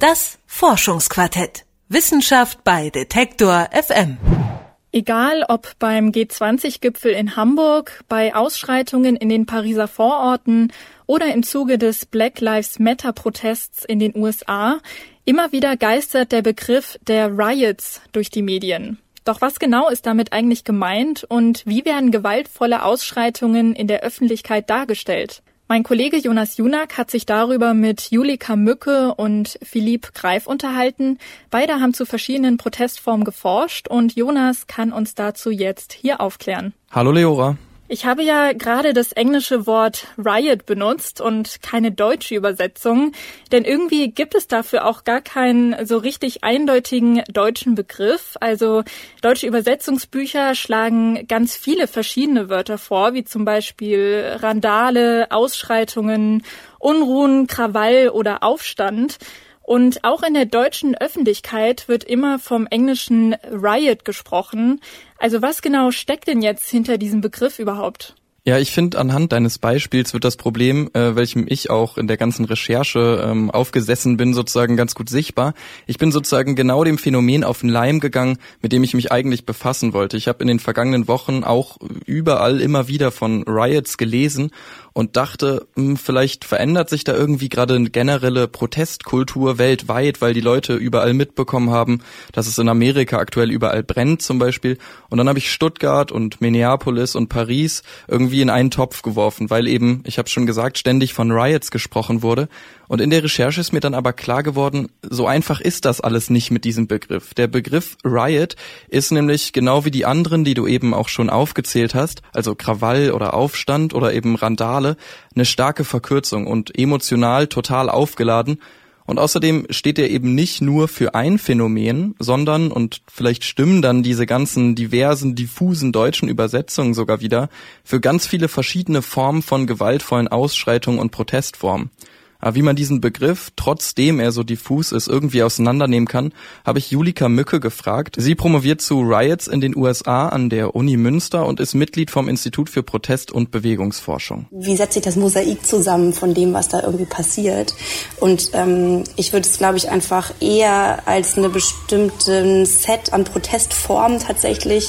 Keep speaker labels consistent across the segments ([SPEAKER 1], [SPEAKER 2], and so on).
[SPEAKER 1] Das Forschungsquartett. Wissenschaft bei Detektor FM.
[SPEAKER 2] Egal ob beim G20-Gipfel in Hamburg, bei Ausschreitungen in den Pariser Vororten oder im Zuge des Black Lives Matter-Protests in den USA, immer wieder geistert der Begriff der Riots durch die Medien. Doch was genau ist damit eigentlich gemeint und wie werden gewaltvolle Ausschreitungen in der Öffentlichkeit dargestellt? Mein Kollege Jonas Junak hat sich darüber mit Julika Mücke und Philipp Greif unterhalten. Beide haben zu verschiedenen Protestformen geforscht und Jonas kann uns dazu jetzt hier aufklären.
[SPEAKER 3] Hallo Leora.
[SPEAKER 2] Ich habe ja gerade das englische Wort Riot benutzt und keine deutsche Übersetzung, denn irgendwie gibt es dafür auch gar keinen so richtig eindeutigen deutschen Begriff. Also deutsche Übersetzungsbücher schlagen ganz viele verschiedene Wörter vor, wie zum Beispiel Randale, Ausschreitungen, Unruhen, Krawall oder Aufstand. Und auch in der deutschen Öffentlichkeit wird immer vom englischen Riot gesprochen. Also was genau steckt denn jetzt hinter diesem Begriff überhaupt?
[SPEAKER 3] Ja, ich finde, anhand deines Beispiels wird das Problem, äh, welchem ich auch in der ganzen Recherche ähm, aufgesessen bin, sozusagen ganz gut sichtbar. Ich bin sozusagen genau dem Phänomen auf den Leim gegangen, mit dem ich mich eigentlich befassen wollte. Ich habe in den vergangenen Wochen auch überall immer wieder von Riots gelesen und dachte, mh, hm, vielleicht verändert sich da irgendwie gerade eine generelle Protestkultur weltweit, weil die Leute überall mitbekommen haben, dass es in Amerika aktuell überall brennt zum Beispiel. Und dann habe ich Stuttgart und Minneapolis und Paris irgendwie in einen Topf geworfen, weil eben, ich habe schon gesagt, ständig von Riots gesprochen wurde. Und in der Recherche ist mir dann aber klar geworden, so einfach ist das alles nicht mit diesem Begriff. Der Begriff Riot ist nämlich genau wie die anderen, die du eben auch schon aufgezählt hast, also Krawall oder Aufstand oder eben Randale, eine starke Verkürzung und emotional total aufgeladen. Und außerdem steht er eben nicht nur für ein Phänomen, sondern, und vielleicht stimmen dann diese ganzen diversen, diffusen deutschen Übersetzungen sogar wieder, für ganz viele verschiedene Formen von gewaltvollen Ausschreitungen und Protestformen. Aber wie man diesen Begriff, trotzdem er so diffus ist, irgendwie auseinandernehmen kann, habe ich Julika Mücke gefragt. Sie promoviert zu Riots in den USA an der Uni Münster und ist Mitglied vom Institut für Protest- und Bewegungsforschung.
[SPEAKER 4] Wie setzt sich das Mosaik zusammen von dem, was da irgendwie passiert? Und ähm, ich würde es, glaube ich, einfach eher als eine bestimmte Set an Protestformen tatsächlich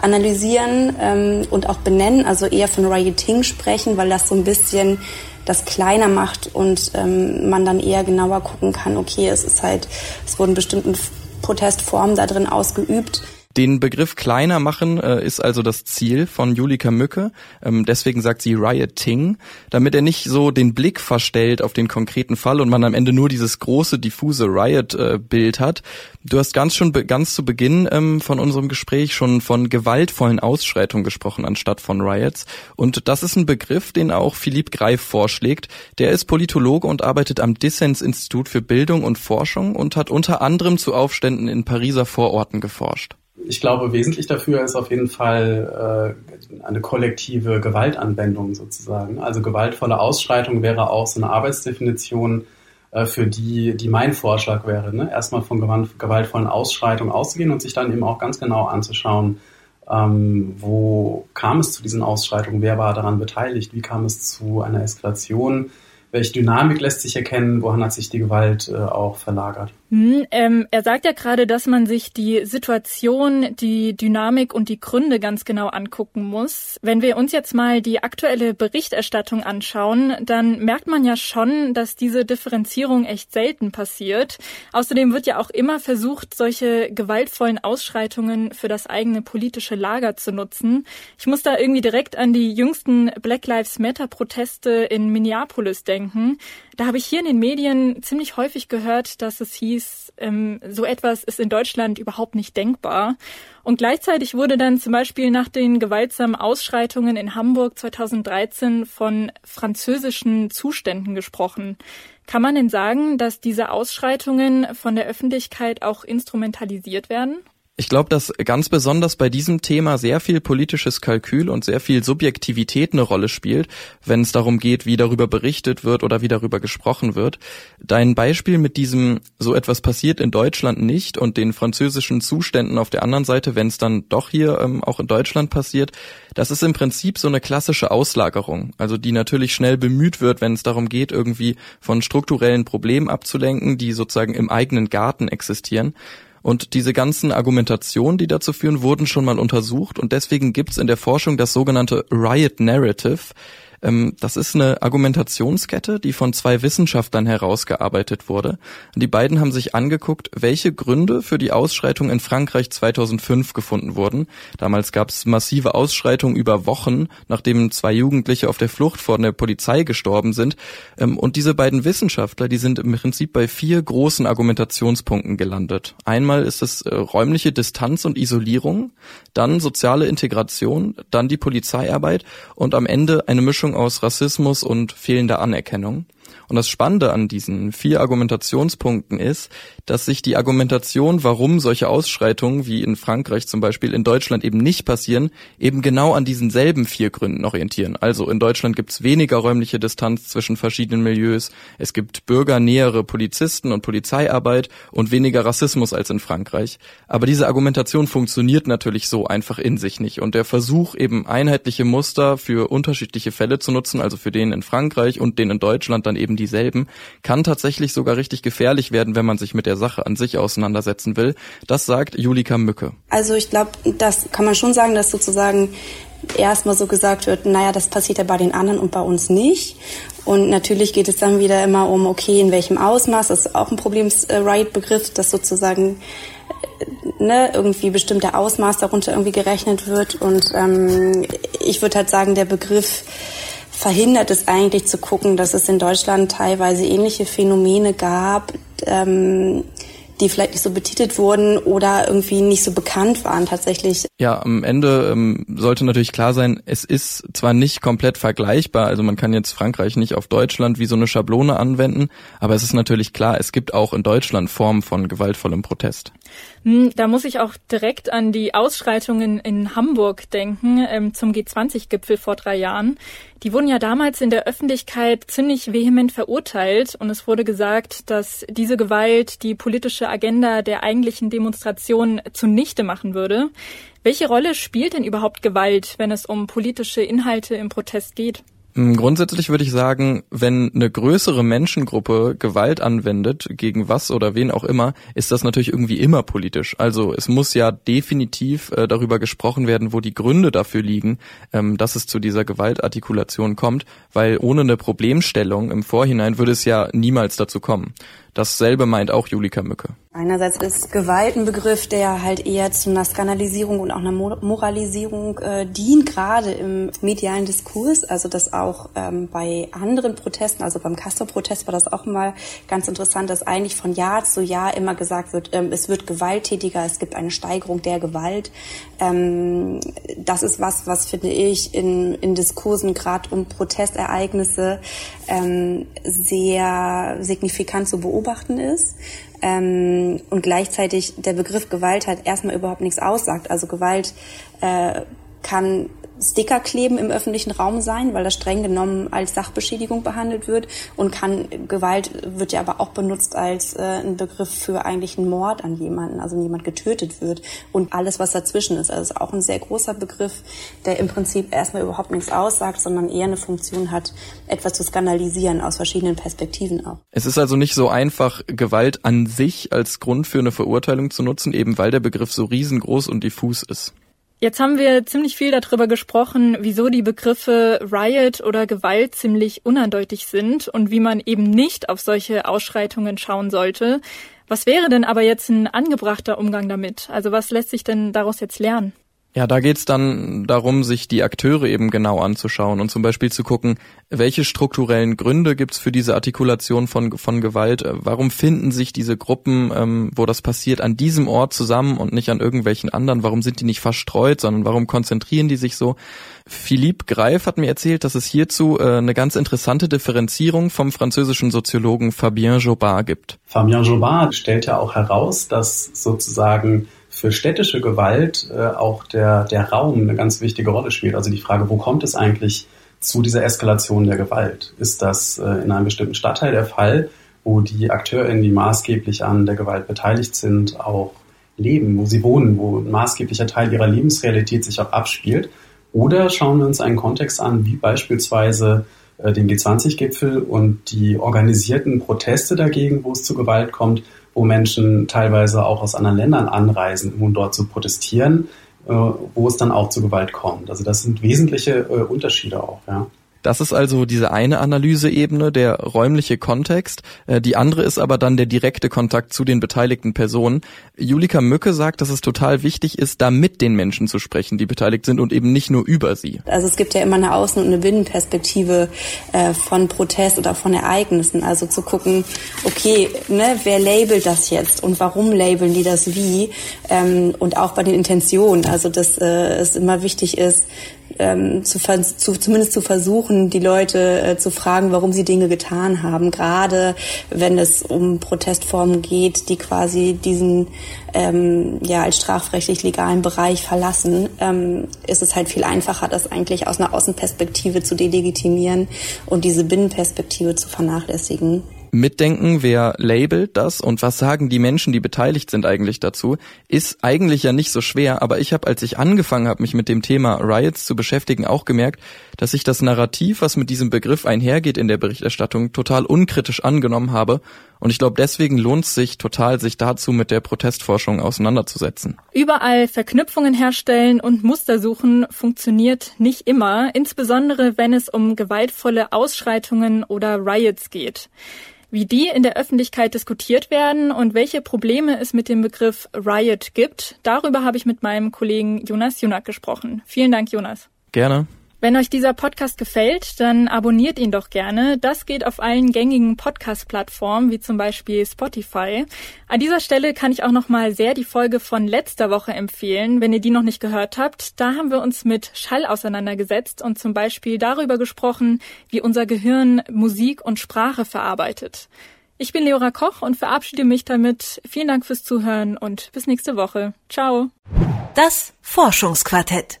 [SPEAKER 4] analysieren ähm, und auch benennen, also eher von Rioting sprechen, weil das so ein bisschen das kleiner macht und ähm, man dann eher genauer gucken kann, okay, es ist halt, es wurden bestimmte Protestformen da drin ausgeübt.
[SPEAKER 3] Den Begriff kleiner machen äh, ist also das Ziel von Julika Mücke. Ähm, deswegen sagt sie Rioting, damit er nicht so den Blick verstellt auf den konkreten Fall und man am Ende nur dieses große, diffuse Riot-Bild äh, hat. Du hast ganz schon ganz zu Beginn ähm, von unserem Gespräch schon von gewaltvollen Ausschreitungen gesprochen anstatt von Riots. Und das ist ein Begriff, den auch Philipp Greif vorschlägt. Der ist Politologe und arbeitet am Dissens-Institut für Bildung und Forschung und hat unter anderem zu Aufständen in Pariser Vororten geforscht
[SPEAKER 5] ich glaube, wesentlich dafür ist auf jeden Fall äh, eine kollektive Gewaltanwendung sozusagen. Also gewaltvolle Ausschreitung wäre auch so eine Arbeitsdefinition, äh, für die, die mein Vorschlag wäre. Ne? Erstmal von gewaltvollen Ausschreitungen auszugehen und sich dann eben auch ganz genau anzuschauen, ähm, wo kam es zu diesen Ausschreitungen, wer war daran beteiligt, wie kam es zu einer Eskalation, welche Dynamik lässt sich erkennen, wohin hat sich die Gewalt äh, auch verlagert.
[SPEAKER 2] Hm, ähm, er sagt ja gerade, dass man sich die Situation, die Dynamik und die Gründe ganz genau angucken muss. Wenn wir uns jetzt mal die aktuelle Berichterstattung anschauen, dann merkt man ja schon, dass diese Differenzierung echt selten passiert. Außerdem wird ja auch immer versucht, solche gewaltvollen Ausschreitungen für das eigene politische Lager zu nutzen. Ich muss da irgendwie direkt an die jüngsten Black Lives Matter Proteste in Minneapolis denken. Da habe ich hier in den Medien ziemlich häufig gehört, dass es hieß, ähm, so etwas ist in Deutschland überhaupt nicht denkbar. Und gleichzeitig wurde dann zum Beispiel nach den gewaltsamen Ausschreitungen in Hamburg 2013 von französischen Zuständen gesprochen. Kann man denn sagen, dass diese Ausschreitungen von der Öffentlichkeit auch instrumentalisiert werden?
[SPEAKER 3] Ich glaube, dass ganz besonders bei diesem Thema sehr viel politisches Kalkül und sehr viel Subjektivität eine Rolle spielt, wenn es darum geht, wie darüber berichtet wird oder wie darüber gesprochen wird. Dein Beispiel mit diesem so etwas passiert in Deutschland nicht und den französischen Zuständen auf der anderen Seite, wenn es dann doch hier ähm, auch in Deutschland passiert, das ist im Prinzip so eine klassische Auslagerung, also die natürlich schnell bemüht wird, wenn es darum geht, irgendwie von strukturellen Problemen abzulenken, die sozusagen im eigenen Garten existieren. Und diese ganzen Argumentationen, die dazu führen, wurden schon mal untersucht und deswegen gibt's in der Forschung das sogenannte Riot Narrative. Ähm, das ist eine Argumentationskette, die von zwei Wissenschaftlern herausgearbeitet wurde. Die beiden haben sich angeguckt, welche Gründe für die Ausschreitung in Frankreich 2005 gefunden wurden. Damals gab es massive Ausschreitungen über Wochen, nachdem zwei Jugendliche auf der Flucht vor der Polizei gestorben sind. Ähm, und diese beiden Wissenschaftler, die sind im Prinzip bei vier großen Argumentationspunkten gelandet. Einmal ist es äh, räumliche Distanz und Isolierung, dann soziale Integration, dann die Polizeiarbeit und am Ende eine Mischung aus Rassismus und fehlender Anerkennung. Und das Spannende an diesen vier Argumentationspunkten ist, dass sich die Argumentation, warum solche Ausschreitungen wie in Frankreich zum Beispiel in Deutschland eben nicht passieren, eben genau an diesen selben vier Gründen orientieren. Also in Deutschland gibt es weniger räumliche Distanz zwischen verschiedenen Milieus, es gibt bürgernähere Polizisten und Polizeiarbeit und weniger Rassismus als in Frankreich. Aber diese Argumentation funktioniert natürlich so einfach in sich nicht. Und der Versuch, eben einheitliche Muster für unterschiedliche Fälle zu nutzen, also für den in Frankreich und den in Deutschland dann eben dieselben, kann tatsächlich sogar richtig gefährlich werden, wenn man sich mit der Sache an sich auseinandersetzen will. Das sagt Julika Mücke.
[SPEAKER 4] Also ich glaube, das kann man schon sagen, dass sozusagen erstmal so gesagt wird, naja, das passiert ja bei den anderen und bei uns nicht. Und natürlich geht es dann wieder immer um, okay, in welchem Ausmaß, das ist auch ein Problems-Right-Begriff, dass sozusagen äh, ne, irgendwie bestimmter Ausmaß darunter irgendwie gerechnet wird. Und ähm, ich würde halt sagen, der Begriff verhindert es eigentlich zu gucken, dass es in Deutschland teilweise ähnliche Phänomene gab, ähm, die vielleicht nicht so betitelt wurden oder irgendwie nicht so bekannt waren tatsächlich.
[SPEAKER 3] Ja, am Ende ähm, sollte natürlich klar sein, es ist zwar nicht komplett vergleichbar, also man kann jetzt Frankreich nicht auf Deutschland wie so eine Schablone anwenden, aber es ist natürlich klar, es gibt auch in Deutschland Formen von gewaltvollem Protest.
[SPEAKER 2] Hm, da muss ich auch direkt an die Ausschreitungen in Hamburg denken ähm, zum G20-Gipfel vor drei Jahren. Die wurden ja damals in der Öffentlichkeit ziemlich vehement verurteilt und es wurde gesagt, dass diese Gewalt die politische Agenda der eigentlichen Demonstration zunichte machen würde. Welche Rolle spielt denn überhaupt Gewalt, wenn es um politische Inhalte im Protest geht?
[SPEAKER 3] Mm, grundsätzlich würde ich sagen, wenn eine größere Menschengruppe Gewalt anwendet, gegen was oder wen auch immer, ist das natürlich irgendwie immer politisch. Also es muss ja definitiv äh, darüber gesprochen werden, wo die Gründe dafür liegen, ähm, dass es zu dieser Gewaltartikulation kommt, weil ohne eine Problemstellung im Vorhinein würde es ja niemals dazu kommen. Dasselbe meint auch Julika Mücke.
[SPEAKER 4] Einerseits ist Gewalt ein Begriff, der halt eher zu einer Skandalisierung und auch einer Moralisierung äh, dient, gerade im medialen Diskurs. Also das auch ähm, bei anderen Protesten, also beim Castor-Protest war das auch mal ganz interessant, dass eigentlich von Jahr zu Jahr immer gesagt wird, ähm, es wird gewalttätiger, es gibt eine Steigerung der Gewalt. Ähm, das ist was, was finde ich in, in Diskursen gerade um Protestereignisse ähm, sehr signifikant zu beobachten ist. Ähm, und gleichzeitig der Begriff Gewalt halt erstmal überhaupt nichts aussagt. Also Gewalt äh, kann Sticker kleben im öffentlichen Raum sein, weil das streng genommen als Sachbeschädigung behandelt wird und kann Gewalt wird ja aber auch benutzt als äh, ein Begriff für eigentlich einen Mord an jemanden, also wenn jemand getötet wird und alles was dazwischen ist. Also ist auch ein sehr großer Begriff, der im Prinzip erstmal überhaupt nichts aussagt, sondern eher eine Funktion hat, etwas zu skandalisieren aus verschiedenen Perspektiven auch.
[SPEAKER 3] Es ist also nicht so einfach, Gewalt an sich als Grund für eine Verurteilung zu nutzen, eben weil der Begriff so riesengroß und diffus ist.
[SPEAKER 2] Jetzt haben wir ziemlich viel darüber gesprochen, wieso die Begriffe Riot oder Gewalt ziemlich uneindeutig sind und wie man eben nicht auf solche Ausschreitungen schauen sollte. Was wäre denn aber jetzt ein angebrachter Umgang damit? Also was lässt sich denn daraus jetzt lernen?
[SPEAKER 3] Ja, da geht's dann darum, sich die Akteure eben genau anzuschauen und zum Beispiel zu gucken, welche strukturellen Gründe gibt's für diese Artikulation von, von Gewalt? Warum finden sich diese Gruppen, ähm, wo das passiert, an diesem Ort zusammen und nicht an irgendwelchen anderen? Warum sind die nicht verstreut, sondern warum konzentrieren die sich so? Philippe Greif hat mir erzählt, dass es hierzu äh, eine ganz interessante Differenzierung vom französischen Soziologen Fabien Jobard gibt.
[SPEAKER 5] Fabien Jobard stellt ja auch heraus, dass sozusagen für städtische Gewalt äh, auch der, der Raum eine ganz wichtige Rolle spielt. Also die Frage, wo kommt es eigentlich zu dieser Eskalation der Gewalt? Ist das äh, in einem bestimmten Stadtteil der Fall, wo die AkteurInnen, die maßgeblich an der Gewalt beteiligt sind, auch leben, wo sie wohnen, wo ein maßgeblicher Teil ihrer Lebensrealität sich auch abspielt? Oder schauen wir uns einen Kontext an, wie beispielsweise äh, den G20-Gipfel und die organisierten Proteste dagegen, wo es zu Gewalt kommt, wo Menschen teilweise auch aus anderen Ländern anreisen, um dort zu protestieren, äh, wo es dann auch zu Gewalt kommt. Also das sind wesentliche äh, Unterschiede auch, ja.
[SPEAKER 3] Das ist also diese eine Analyseebene, der räumliche Kontext. Äh, die andere ist aber dann der direkte Kontakt zu den beteiligten Personen. Julika Mücke sagt, dass es total wichtig ist, da mit den Menschen zu sprechen, die beteiligt sind und eben nicht nur über sie.
[SPEAKER 4] Also es gibt ja immer eine Außen- und eine Binnenperspektive äh, von Protest oder von Ereignissen. Also zu gucken, okay, ne, wer labelt das jetzt und warum labeln die das wie? Ähm, und auch bei den Intentionen. Also dass äh, es immer wichtig ist, ähm, zu, zu, zumindest zu versuchen, die Leute äh, zu fragen, warum sie Dinge getan haben. Gerade wenn es um Protestformen geht, die quasi diesen ähm, ja als strafrechtlich legalen Bereich verlassen, ähm, ist es halt viel einfacher, das eigentlich aus einer Außenperspektive zu delegitimieren und diese Binnenperspektive zu vernachlässigen
[SPEAKER 3] mitdenken, wer labelt das und was sagen die Menschen, die beteiligt sind eigentlich dazu, ist eigentlich ja nicht so schwer, aber ich habe, als ich angefangen habe, mich mit dem Thema Riots zu beschäftigen, auch gemerkt, dass ich das Narrativ, was mit diesem Begriff einhergeht in der Berichterstattung, total unkritisch angenommen habe und ich glaube, deswegen lohnt es sich total, sich dazu mit der Protestforschung auseinanderzusetzen.
[SPEAKER 2] Überall Verknüpfungen herstellen und Muster suchen funktioniert nicht immer, insbesondere wenn es um gewaltvolle Ausschreitungen oder Riots geht wie die in der Öffentlichkeit diskutiert werden und welche Probleme es mit dem Begriff Riot gibt. Darüber habe ich mit meinem Kollegen Jonas Junak gesprochen. Vielen Dank, Jonas.
[SPEAKER 3] Gerne.
[SPEAKER 2] Wenn euch dieser Podcast gefällt, dann abonniert ihn doch gerne. Das geht auf allen gängigen Podcast-Plattformen, wie zum Beispiel Spotify. An dieser Stelle kann ich auch nochmal sehr die Folge von letzter Woche empfehlen, wenn ihr die noch nicht gehört habt. Da haben wir uns mit Schall auseinandergesetzt und zum Beispiel darüber gesprochen, wie unser Gehirn Musik und Sprache verarbeitet. Ich bin Leora Koch und verabschiede mich damit. Vielen Dank fürs Zuhören und bis nächste Woche. Ciao.
[SPEAKER 1] Das Forschungsquartett.